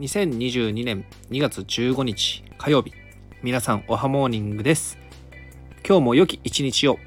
2022年2月15日火曜日。皆さんおはモーニングです。今日も良き一日を。